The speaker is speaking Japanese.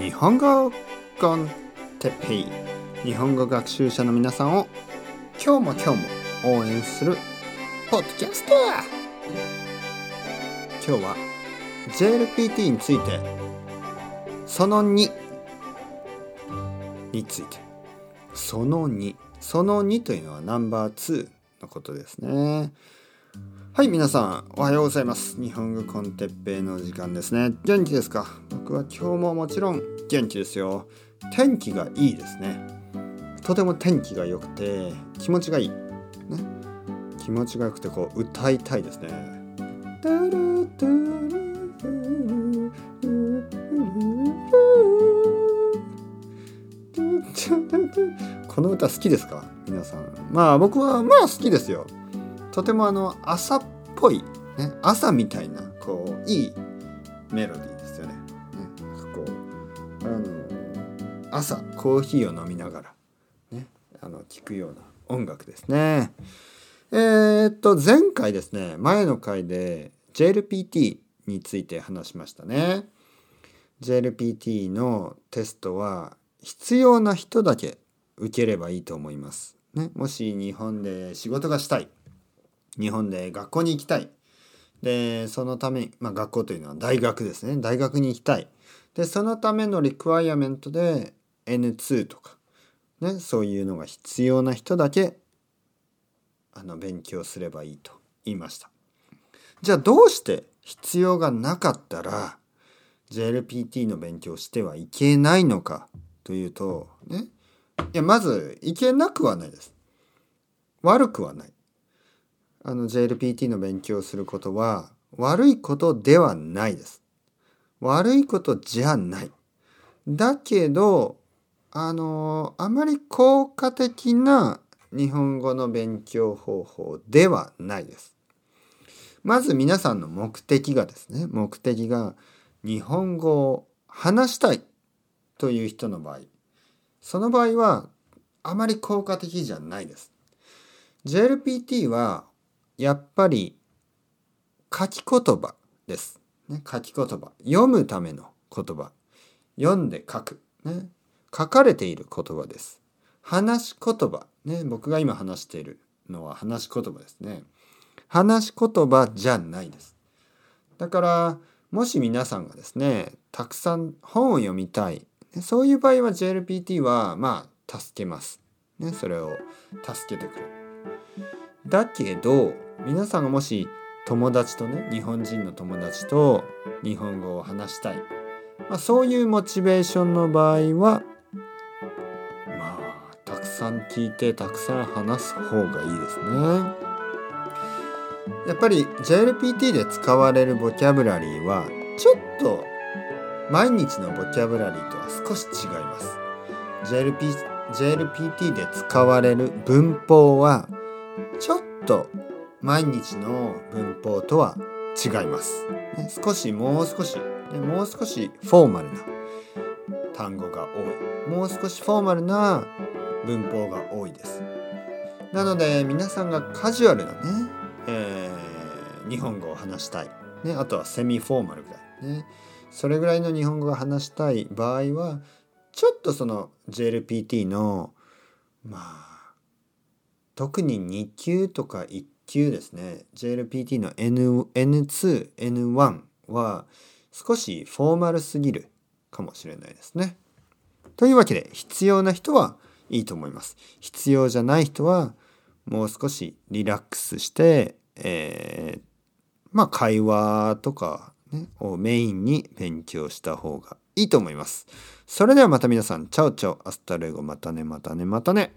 日本語コンテッペイ。日本語学習者の皆さんを今日も今日も応援するポッドキャスト今日は JLPT についてその2について。その2その2というのはナンバー2のことですね。はい皆さんおはようございます。日本語コンテッペイの時間ですね。元気ですか？僕は今日ももちろん元気ですよ。天気がいいですね。とても天気が良くて気持ちがいい。ね。気持ちが良くてこう歌いたいですね。この歌好きですか皆さんまあ僕はまあ好きですよとてもあの朝っぽい、ね、朝みたいなこういいメロディーですよね。ねこうあの朝コーヒーを飲みながら、ね、あの聴くような音楽ですね。えー、っと前回ですね前の回で JLPT について話しましたね。JLPT のテストは必要な人だけ受ければいいと思います。ね、もし日本で仕事がしたい日本で学校に行きたい。で、そのために、まあ学校というのは大学ですね。大学に行きたい。で、そのためのリクワイアメントで N2 とか、ね、そういうのが必要な人だけ、あの、勉強すればいいと言いました。じゃあどうして必要がなかったら JLPT の勉強してはいけないのかというと、ね、いや、まず、いけなくはないです。悪くはない。あの JLPT の勉強をすることは悪いことではないです。悪いことじゃない。だけど、あの、あまり効果的な日本語の勉強方法ではないです。まず皆さんの目的がですね、目的が日本語を話したいという人の場合、その場合はあまり効果的じゃないです。JLPT はやっぱり書き言葉です。ね、書き言葉。読むための言葉。読んで書く。ね、書かれている言葉です。話し言葉。ね、僕が今話しているのは話し言葉ですね。話し言葉じゃないです。だから、もし皆さんがですね、たくさん本を読みたい。そういう場合は JLPT は、まあ、助けます。ね、それを助けてくれる。だけど、皆さんがもし友達とね日本人の友達と日本語を話したい、まあ、そういうモチベーションの場合はまあたくさん聞いてたくさん話す方がいいですね。やっぱり JLPT で使われるボキャブラリーはちょっと毎日のボキャブラリーとは少し違います。JLP JLPT で使われる文法はちょっと毎日の文法とは違います。ね、少しもう少し、ね、もう少しフォーマルな単語が多い。もう少しフォーマルな文法が多いです。なので皆さんがカジュアルなね、えー、日本語を話したい。ね、あとはセミフォーマルぐらい。ね、それぐらいの日本語を話したい場合はちょっとその JLPT のまあ特に2級とか1級ですね JLPT の N N2、N1 は少しフォーマルすぎるかもしれないですね。というわけで必要な人はいいと思います。必要じゃない人はもう少しリラックスして、えー、まあ会話とか、ね、をメインに勉強した方がいいと思います。それではまた皆さん、 Chao chao、hasta luego、またね、またね、またね。